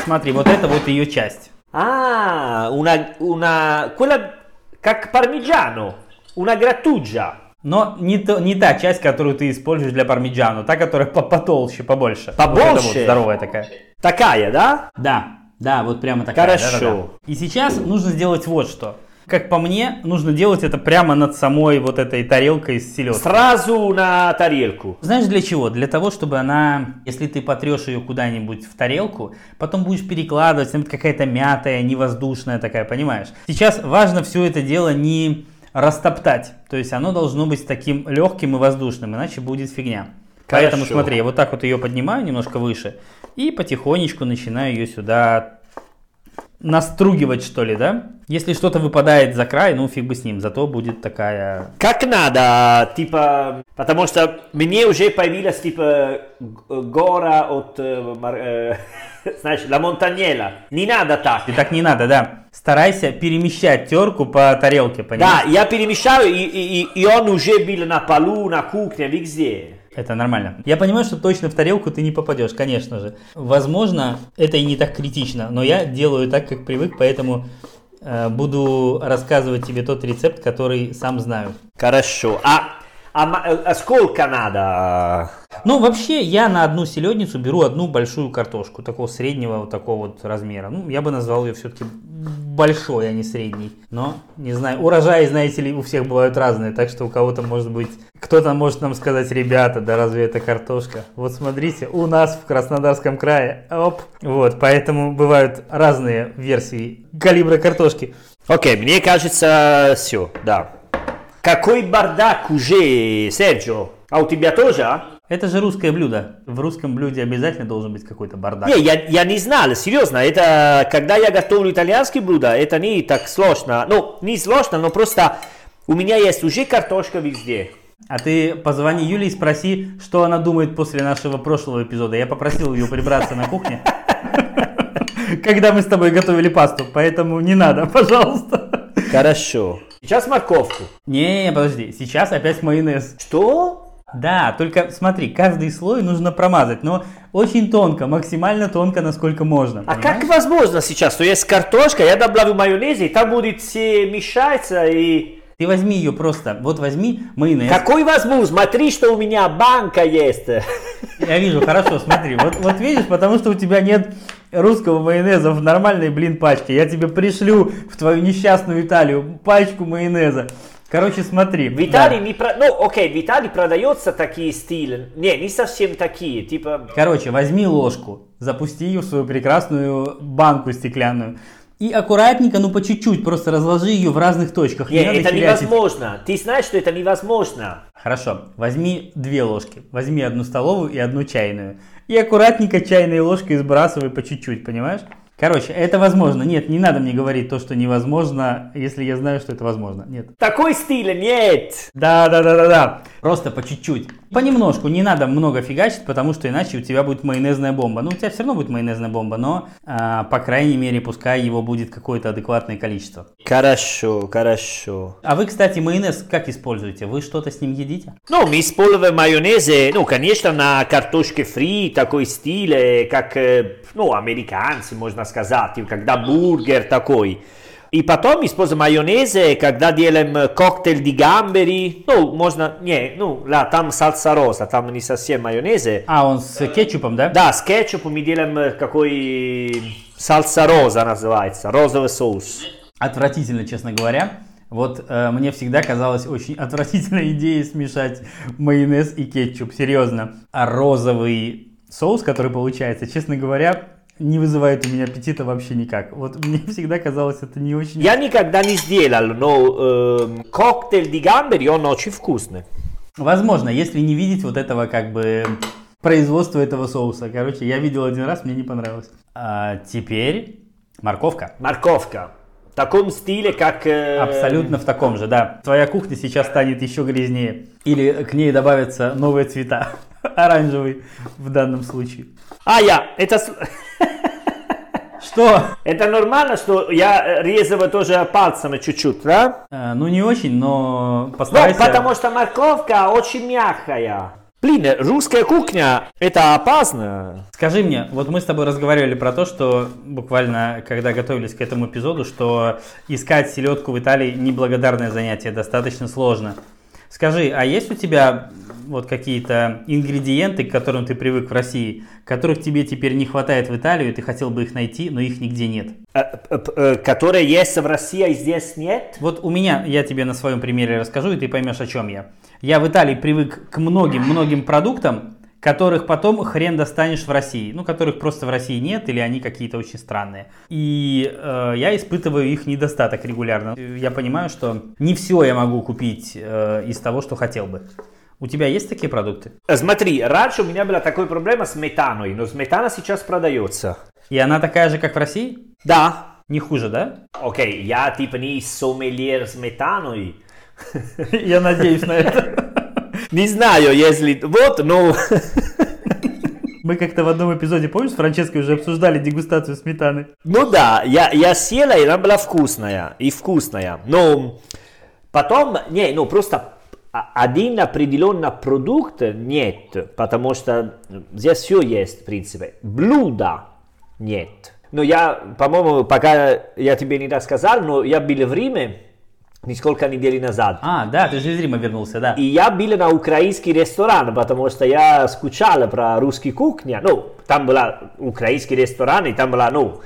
смотри, вот это вот ее часть. Ah, una, una, quella, как пармиджано, una grattugia. Но не, то, не та часть, которую ты используешь для пармиджану, та, которая по потолще, побольше. Побольше? Вот вот здоровая такая. Такая, да? Да, да, вот прямо такая. Хорошо. да-да-да. И сейчас нужно сделать вот что. Как по мне, нужно делать это прямо над самой вот этой тарелкой с селедкой. Сразу на тарелку. Знаешь для чего? Для того, чтобы она, если ты потрешь ее куда-нибудь в тарелку, потом будешь перекладывать, будет какая-то мятая, невоздушная такая, понимаешь? Сейчас важно все это дело не растоптать, то есть оно должно быть таким легким и воздушным, иначе будет фигня. Поэтому Хорошо. смотри, я вот так вот ее поднимаю немножко выше и потихонечку начинаю ее сюда настругивать, что ли, да? Если что-то выпадает за край, ну фиг бы с ним, зато будет такая... Как надо, типа, потому что мне уже появилась, типа, гора от, э, э, (laughs) знаешь, La Montagnella. Не надо так. И так не надо, да. Старайся перемещать терку по тарелке, понимаешь? Да, я перемещаю, и, и- и он уже был на полу, на кухне, везде. Это нормально. Я понимаю, что точно в тарелку ты не попадешь, конечно же. Возможно, это и не так критично, но я делаю так, как привык, поэтому э, буду рассказывать тебе тот рецепт, который сам знаю. Хорошо. А, а, э, а сколько надо? Ну, вообще, я на одну селедницу беру одну большую картошку, такого среднего вот такого вот размера. Ну, я бы назвал ее все-таки большой, а не средний. Но, не знаю, урожаи, знаете ли, у всех бывают разные, так что у кого-то может быть... Кто-то может нам сказать, ребята, да разве это картошка? Вот смотрите, у нас в Краснодарском крае, оп. Вот, поэтому бывают разные версии калибра картошки. Окей, мне кажется, все, да. Какой бардак уже, Серджио? А у тебя тоже, а? Это же русское блюдо. В русском блюде обязательно должен быть какой-то бардак. Не, я, я не знал, серьезно, это, когда я готовлю итальянские блюда, это не так сложно. Ну, не сложно, но просто у меня есть уже картошка везде. А ты позвони Юле и спроси, что она думает после нашего прошлого эпизода. Я попросил ее прибраться на кухне, (laughs) когда мы с тобой готовили пасту, поэтому не надо, (laughs) пожалуйста. Хорошо. Сейчас морковку. Не, подожди, сейчас опять майонез. Что? Да, только смотри, каждый слой нужно промазать, но очень тонко, максимально тонко, насколько можно. А понимаешь? как возможно сейчас, что есть картошка, я добавлю майонез, и там будет все мешаться, и... Ты возьми ее просто, вот возьми майонез. Какой возьму? Смотри, что у меня банка есть. Я вижу, хорошо, смотри, вот, вот видишь, потому что у тебя нет русского майонеза в нормальной, блин, пачке. Я тебе пришлю в твою несчастную Италию пачку майонеза. Короче, смотри. В Италии не про... Ну, окей, в Италии продается такие стили. Не, не совсем такие, типа... Да. Короче, возьми ложку, запусти ее в свою прекрасную банку стеклянную. И аккуратненько, ну по чуть-чуть, просто разложи ее в разных точках. Не, надо это херячить. невозможно. Ты знаешь, что это невозможно. Хорошо, возьми две ложки. Возьми одну столовую и одну чайную. И аккуратненько чайной ложкой сбрасывай по чуть-чуть, понимаешь? Короче, это возможно. Нет, не надо мне говорить то, что невозможно, если я знаю, что это возможно. Нет. Такой стиля нет. Да, да, да, да, да. Просто по чуть-чуть. Понемножку, не надо много фигачить, потому что иначе у тебя будет майонезная бомба. Ну, у тебя все равно будет майонезная бомба, но, а, по крайней мере, пускай его будет какое-то адекватное количество. Хорошо, хорошо. А вы, кстати, майонез как используете? Вы что-то с ним едите? Ну, мы используем майонез, ну, конечно, на картошке фри, такой стиль, э, как, э, ну, американцы, можно сказать, когда бургер такой. И потом используем майонез, когда делаем коктейль ди гамбери. Ну, можно, не, ну, да, там сальса роза, там не совсем майонез. А, он с кетчупом, да? Да, с кетчупом мы делаем какой сальса роза называется, розовый соус. Отвратительно, честно говоря. Вот э, мне всегда казалась очень отвратительной (laughs) идеей смешать майонез и кетчуп, серьезно. А розовый соус, который получается, честно говоря, не вызывает у меня аппетита вообще никак. Вот мне (laughs) всегда казалось это не очень... Я никогда не сделал, но э, коктейль ди гамбери, он очень вкусный. Возможно, если не видеть вот этого как бы производства этого соуса. Короче, я видел один раз, мне не понравилось. А теперь морковка. Морковка. В таком стиле, как... э, Абсолютно в таком же, да. Твоя кухня сейчас станет еще грязнее. Или к ней добавятся новые цвета. (laughs) Оранжевый в данном случае. А, я, это, (laughs) Что? это нормально, что я э, резал тоже пальцами чуть-чуть, да? Э, ну, не очень, но Ну, постарайся. потому что морковка очень мягкая. Блин, русская кухня, это опасно. Скажи мне, вот мы с тобой разговаривали про то, что буквально, когда готовились к этому эпизоду, что искать селедку в Италии неблагодарное занятие, достаточно сложно. Скажи, а есть у тебя вот какие-то ингредиенты, к которым ты привык в России, которых тебе теперь не хватает в Италию, и ты хотел бы их найти, но их нигде нет? Э, э, э, Которые есть в России, а здесь нет? Вот у меня, я тебе на своем примере расскажу, и ты поймешь, о чем я. Я в Италии привык к многим-многим продуктам, которых потом хрен достанешь в России, ну, которых просто в России нет, или они какие-то очень странные. И э, я испытываю их недостаток регулярно. Я понимаю, что не все я могу купить э, из того, что хотел бы. У тебя есть такие продукты? Смотри, раньше у меня была такая проблема с метаной, но сметана сейчас продается. И она такая же, как в России? Да. Не хуже, да? Окей, я типа не сомельер сметаной. (laughs) Я надеюсь на это. Не знаю, если... Вот, но... Мы как-то в одном эпизоде, помнишь, с Франческой уже обсуждали дегустацию сметаны? Ну да, я, я съела, и она была вкусная, и вкусная. Но потом, не, ну просто один определенный продукт нет, потому что здесь все есть, в принципе. Блюда нет. Но я, по-моему, пока я тебе не рассказал, но я был в Риме, несколько недель назад. А, да, ты же из Рима вернулся, да. И я был на украинский ресторан, потому что я скучал про русский кухню. Ну, там был украинский ресторан, и там была, ну,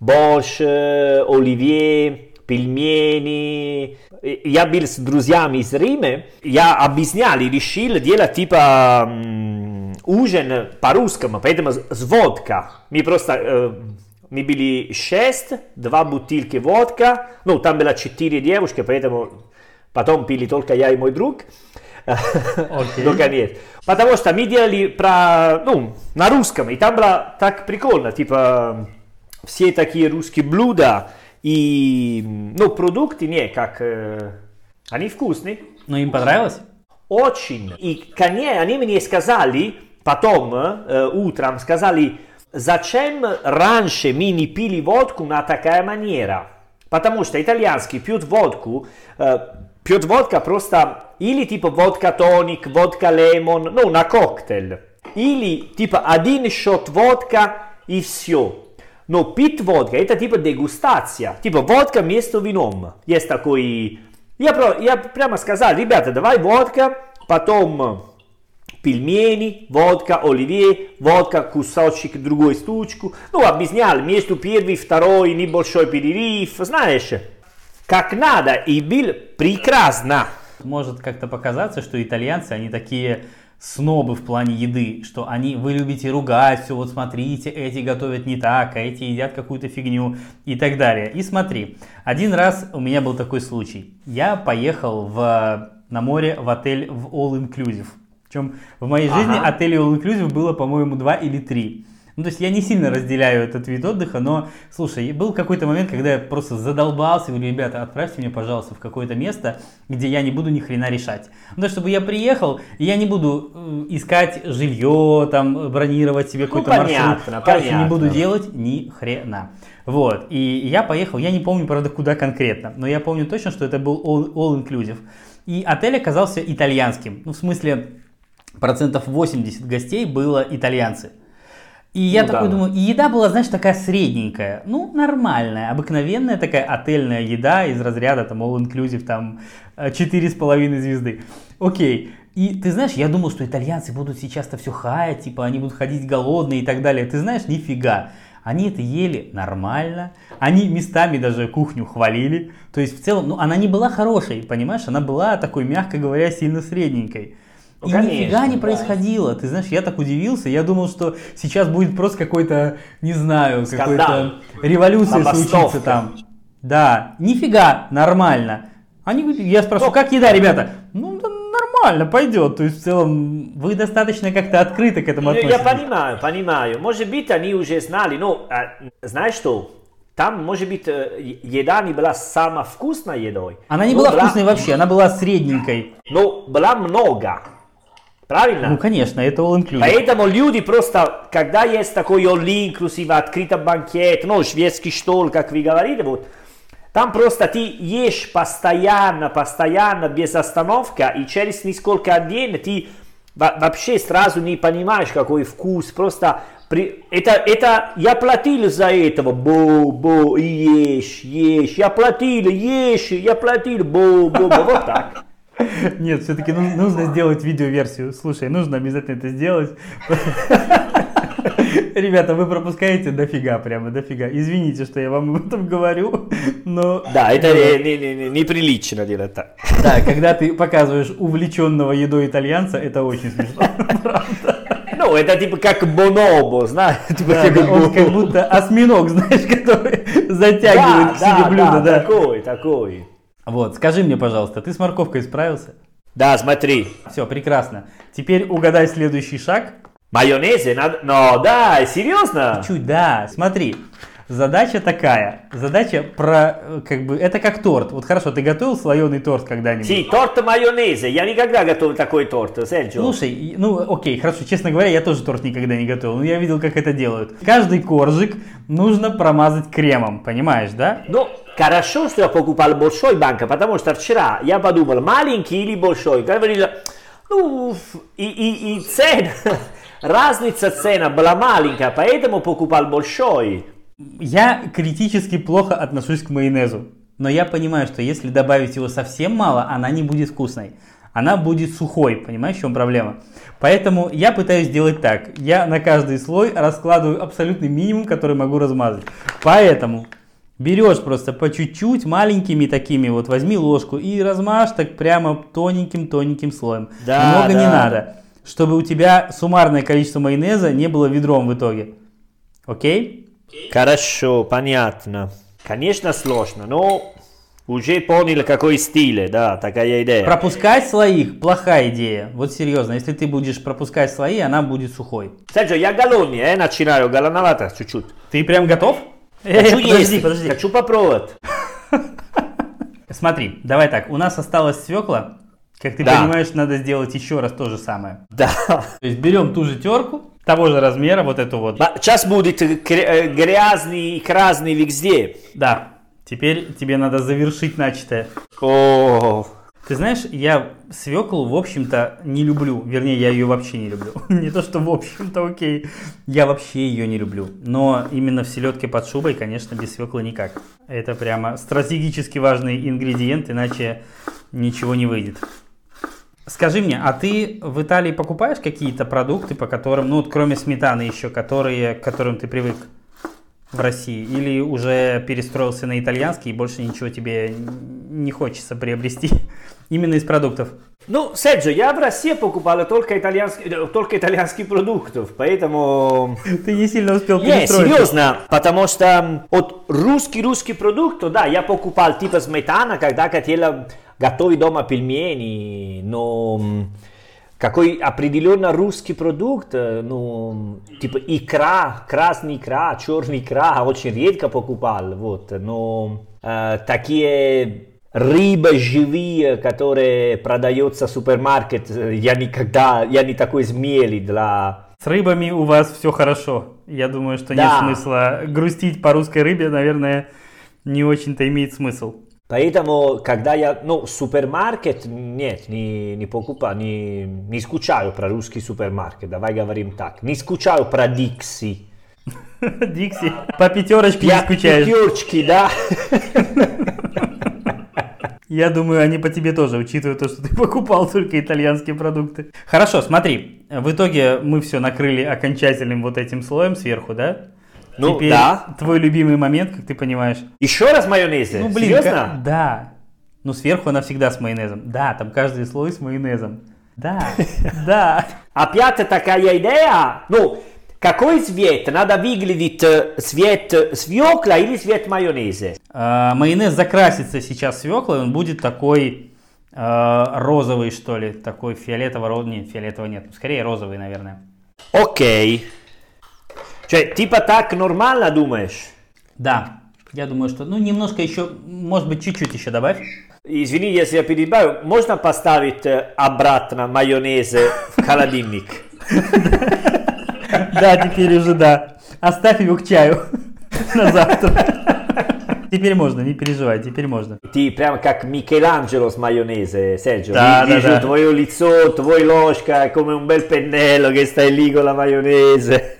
борщ, оливье, пельмени. Я был с друзьями из Рима, я объяснял и решил делать типа ужин по-русскому, поэтому с водка. Мы просто э, мы были шесть, два бутылки водка, ну, там было четыре девушки, поэтому потом пили только я и мой друг. Okay. Нет. Потому что мы делали про, ну, на русском, и там было так прикольно, типа, все такие русские блюда, и, ну, продукты не, как, э, они вкусные. Ну, им понравилось? Очень. И, конечно, они мне сказали, потом, э, утром, сказали, Зачем раньше мы не пили водку на такая манера? Потому что итальянский пьют водку, э, пьют водка просто или типа водка тоник, водка лемон, ну на коктейль. Или типа один шот водка и все. Но пить водка это типа дегустация. Типа водка вместо вином. Есть такой... Я, я прямо сказал, ребята, давай водка, потом пельмени, водка, оливье, водка, кусочек другой штучку. Ну, объяснял, между первый второй небольшой перерыв, знаешь, как надо, и был прекрасно. Может как-то показаться, что итальянцы, они такие снобы в плане еды, что они, вы любите ругать, все, вот смотрите, эти готовят не так, а эти едят какую-то фигню и так далее. И смотри, один раз у меня был такой случай. Я поехал в, на море в отель в All Inclusive. Причем в моей жизни ага. отелей All Inclusive было, по-моему, два или три. Ну, то есть я не сильно разделяю этот вид отдыха, но, слушай, был какой-то момент, когда я просто задолбался, говорю, ребята, отправьте меня, пожалуйста, в какое-то место, где я не буду ни хрена решать. Ну, то, чтобы я приехал, и я не буду э, искать жилье, там, бронировать себе ну, какой-то понятно, маршрут. Короче, понятно. не буду делать ни хрена. Вот, и я поехал, я не помню, правда, куда конкретно, но я помню точно, что это был all, all inclusive. И отель оказался итальянским, ну, в смысле, процентов 80 гостей было итальянцы. И я ну, такой да. думаю, и еда была, знаешь, такая средненькая, ну, нормальная, обыкновенная такая отельная еда из разряда там all inclusive, там, 4,5 звезды. Окей. И ты знаешь, я думал, что итальянцы будут сейчас-то все хаять, типа они будут ходить голодные и так далее. Ты знаешь, нифига. Они это ели нормально, они местами даже кухню хвалили. То есть в целом, ну она не была хорошей, понимаешь, она была такой, мягко говоря, сильно средненькой. Ну, и конечно, нифига не да. происходило. Ты знаешь, я так удивился. Я думал, что сейчас будет просто какой-то, не знаю, какой-то революция случится там. Да, нифига, нормально. Они, я спрашиваю, как еда, ребята? Ну, нормально, пойдет. То есть, в целом, вы достаточно как-то открыто к этому относитесь. Я понимаю, понимаю. Может быть, они уже знали, но а, знаешь что? Там, может быть, э, еда не была самой вкусной едой. Она не была, была вкусной вообще, она была средненькой. Но была много. Правильно? Ну, конечно, это all inclusive. Поэтому люди просто, когда есть такой all inclusive, открытый банкет, ну, шведский стол, как вы говорили, вот, там просто ты ешь постоянно, постоянно, без остановки, и через несколько дней ты вообще сразу не понимаешь, какой вкус. Просто при... это, это я платил за этого, бо, бо, ешь, ешь. Я платил, ешь, я платил, бо, бо, бо, вот так. Нет, все-таки нужно сделать видеоверсию. Слушай, нужно обязательно это сделать. Ребята, вы пропускаете дофига, прямо дофига. Извините, что я вам об этом говорю, но... Да, это неприлично делать так. Да, когда ты показываешь увлеченного едой итальянца, это очень смешно, правда. Ну, это типа как бонобо, знаешь? (laughs) Типа да, как, он как будто осьминог, знаешь, (laughs) который затягивает да, к себе да, блюдо. Да, да, такой, такой. Вот, скажи мне, пожалуйста, ты с морковкой справился? Да, смотри. Все, прекрасно. Теперь угадай следующий шаг. Майонезе надо... Но, да, серьезно? Чуть, да. Смотри, задача такая. Задача про, как бы, это как торт. Вот хорошо, ты готовил слоеный торт когда-нибудь? Си, торт майонезе. Я никогда готовил такой торт, Серджио. Слушай, ну, окей, хорошо, честно говоря, я тоже торт никогда не готовил, но я видел, как это делают. Каждый коржик нужно промазать кремом, понимаешь, да? Ну, хорошо, что я покупал большой банк, потому что вчера я подумал, маленький или большой. Говорили, ну, и, и, и цена (laughs) разница цена была маленькая, поэтому покупал большой. Я критически плохо отношусь к майонезу. Но я понимаю, что если добавить его совсем мало, она не будет вкусной. Она будет сухой, понимаешь, в чем проблема? Поэтому я пытаюсь сделать так. Я на каждый слой раскладываю абсолютный минимум, который могу размазать. Поэтому берешь просто по чуть-чуть, маленькими такими, вот возьми ложку и размажь так прямо тоненьким-тоненьким слоем. Да, Много да. не надо чтобы у тебя суммарное количество майонеза не было ведром в итоге. Окей? Хорошо, понятно. Конечно, сложно, но уже понял, какой стиль, да, такая идея. Пропускать слои – плохая идея. Вот серьезно, если ты будешь пропускать слои, она будет сухой. Серджо, я галони, э, начинаю, галановато чуть-чуть. Ты прям готов? Хочу э, подожди, есть, подожди. Хочу попробовать. Смотри, давай так, у нас осталось свекла, как ты да. понимаешь, надо сделать еще раз то же самое. Да. То есть берем ту же терку, того же размера, вот эту вот. Сейчас будет э, грязный и красный везде. Да. Теперь тебе надо завершить начатое. О. Ты знаешь, я свеклу, в общем-то, не люблю. Вернее, я ее вообще не люблю. (laughs) не то, что в общем-то окей. Я вообще ее не люблю. Но именно в селедке под шубой, конечно, без свеклы никак. Это прямо стратегически важный ингредиент, иначе ничего не выйдет. Скажи мне, а ты в Италии покупаешь какие-то продукты, по которым, ну вот кроме сметаны еще, которые, к которым ты привык в России? Или уже перестроился на итальянский и больше ничего тебе не хочется приобрести (laughs) именно из продуктов? Ну, Серджо, я в России покупал только, итальянский, только итальянских продуктов, поэтому... (laughs) Ты не сильно успел перестроиться. Не, серьезно, потому что от русский-русский продукт, да, я покупал типа сметана, когда хотела готовый дома пельмени, но какой определенно русский продукт, ну, типа икра, красный икра, черный икра, очень редко покупал, вот, но э, такие рыбы живые, которые продаются в супермаркет, я никогда, я не такой смелый для... С рыбами у вас все хорошо. Я думаю, что да. нет смысла грустить по русской рыбе, наверное, не очень-то имеет смысл. Поэтому, когда я, ну, супермаркет, нет, не, не покупаю, не, не скучаю про русский супермаркет, давай говорим так. Не скучаю про Дикси. Дикси? (laughs) По пятерочке не скучаешь? Пятерочки, да. Я думаю, они по тебе тоже, учитывая то, что ты покупал только итальянские продукты. Хорошо, смотри, в итоге мы все накрыли окончательным вот этим слоем сверху, да? Ну, Теперь да. твой любимый момент, как ты понимаешь. Еще раз майонезе? Ну, блин, Серьезно? Как... Да. Ну, сверху она всегда с майонезом. Да, там каждый слой с майонезом. Да, (laughs) да. Опять такая идея. Ну, какой цвет? Надо выглядеть э, цвет свекла или цвет майонеза? А, майонез закрасится сейчас свеклой, он будет такой а, розовый, что ли, такой фиолетово-розовый. Нет, фиолетового нет, скорее розовый, наверное. Окей. Cioè, типа так нормально думаешь? Да, я думаю, что, ну, немножко еще, может быть, чуть-чуть еще добавь. Извини, если я перебавлю, можно поставить обратно майонез в холодильник? Да, теперь уже да. Оставь его к чаю на завтра. Теперь можно, не переживай, теперь можно. Ты прям как Микеланджело с майонезе, Sergio. Да, да, да. твое лицо, твой ложка, come un bel pennello che stai lì con la maionese.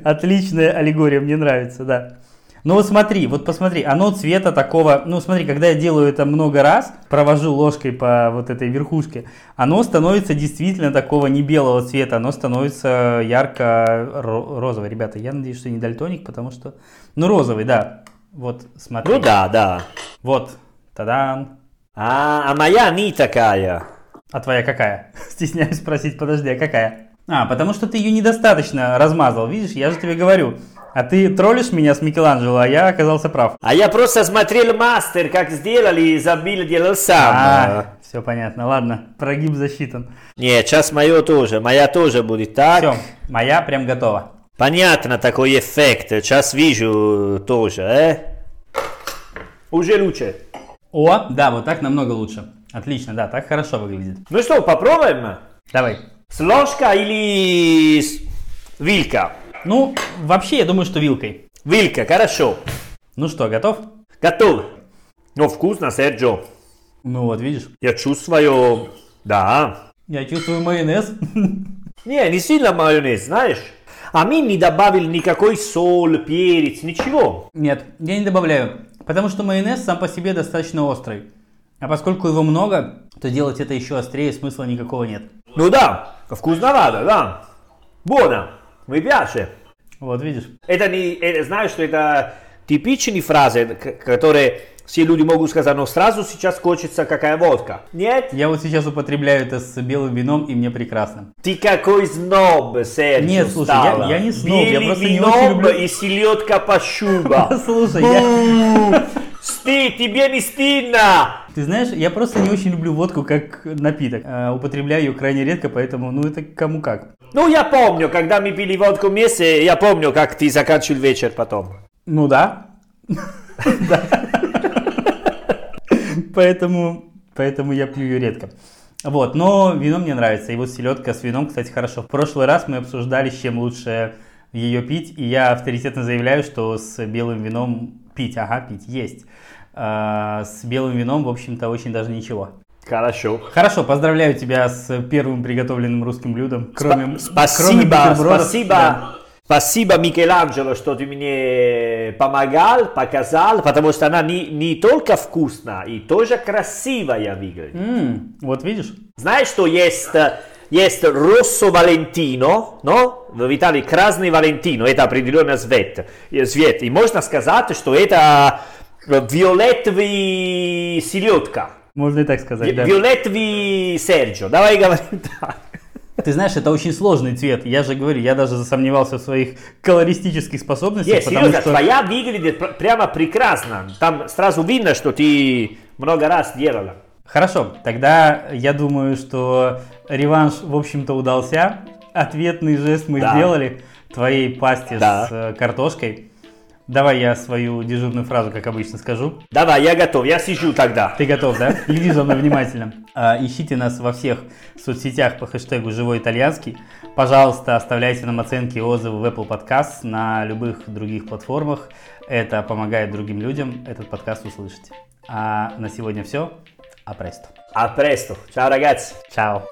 (laughs) Отличная аллегория, мне нравится, да. Ну вот смотри, вот посмотри, оно цвета такого, ну смотри, когда я делаю это много раз, провожу ложкой по вот этой верхушке, оно становится действительно такого не белого цвета, оно становится ярко-розовое. Ребята, я надеюсь, что не дальтоник, потому что, ну розовый, да. Вот, смотри. Ну да, да. Вот, тадан. А, а моя не такая. А твоя какая? (laughs) Стесняюсь спросить, подожди, а какая? А, потому что ты ее недостаточно размазал, видишь, я же тебе говорю. А ты троллишь меня с Микеланджело, а я оказался прав. А я просто смотрел мастер, как сделали, и забил, делал сам. А, все понятно, ладно, прогиб засчитан. Нет, сейчас мое тоже, моя тоже будет так. Все, моя прям готова. Понятно такой эффект, сейчас вижу тоже, э? Уже лучше. О, да, вот так намного лучше. Отлично, да, так хорошо выглядит. Ну что, попробуем? Давай. С ложка или вилка? Ну, вообще, я думаю, что вилкой. Вилка, хорошо. Ну что, готов? Готов. Ну, вкусно, Серджо. Ну вот, видишь. Я чувствую... Да. Я чувствую майонез. (laughs) Не, не сильно майонез, знаешь? А мы не добавили никакой соль, перец, ничего. Нет, я не добавляю. Потому что майонез сам по себе достаточно острый. А поскольку его много, то делать это еще острее смысла никакого нет. Ну да, вкусновато, да. Mi piace. Вот видишь. Это не, это, знаешь, что это типичные фразы, которые все люди могут сказать, но сразу сейчас хочется какая водка. Нет? Я вот сейчас употребляю это с белым вином, и мне прекрасно. Ты какой сноб, Серджио, Нет, слушай, стала. я- я не сноб, я Белый просто не очень люблю- и селедка по шуба. (laughs) Слушай, я... Стыд, тебе не стыдно? Ты знаешь, я просто не очень люблю водку как напиток. А, употребляю ее крайне редко, поэтому, ну, это кому как. Ну, я помню, когда мы пили водку вместе, я помню, как ты заканчивал вечер потом. Ну да. (laughs) Поэтому, поэтому я пью ее редко. Вот, но вино мне нравится. И вот селедка с вином, кстати, хорошо. В прошлый раз мы обсуждали, с чем лучше ее пить. И я авторитетно заявляю, что с белым вином пить, ага, пить есть. А, с белым вином, в общем-то, очень даже ничего. Хорошо. Хорошо, поздравляю тебя с первым приготовленным русским блюдом. Кроме, Спа- кроме спасибо, спасибо, Да. спасибо, Микеланджело, что ты мне помогал, показал, потому что она не, не только вкусная, и тоже красивая выглядит. М, вот видишь? Знаешь, что есть, есть Rosso Valentino, но в Италии красный Валентино, это определенный цвет, э, цвет. И можно сказать, что это виолетовый селедка. Можно и так сказать, да. Виолетовый Серджо. Давай говорим так. Ты знаешь, это очень сложный цвет. Я же говорю, я даже засомневался в своих колористических способностях, Нет, серьезно, что... твоя выглядит пр- прямо прекрасно. Там сразу видно, что ты много раз делала. Хорошо, тогда я думаю, что реванш, в общем-то, удался. Ответный жест мы Да. сделали твоей пасте Да. с э, картошкой. Давай я свою дежурную фразу, как обычно, скажу. Давай, я готов, я сижу тогда. Ты готов, да? Следи за мной внимательно. А, Ищите нас во всех соцсетях по хэштегу «Живой итальянский». Пожалуйста, оставляйте нам оценки и отзывы в Apple Podcast на любых других платформах. Это помогает другим людям этот подкаст услышать. А на сегодня все. A presto. A presto, ciao ragazzi. Ciao.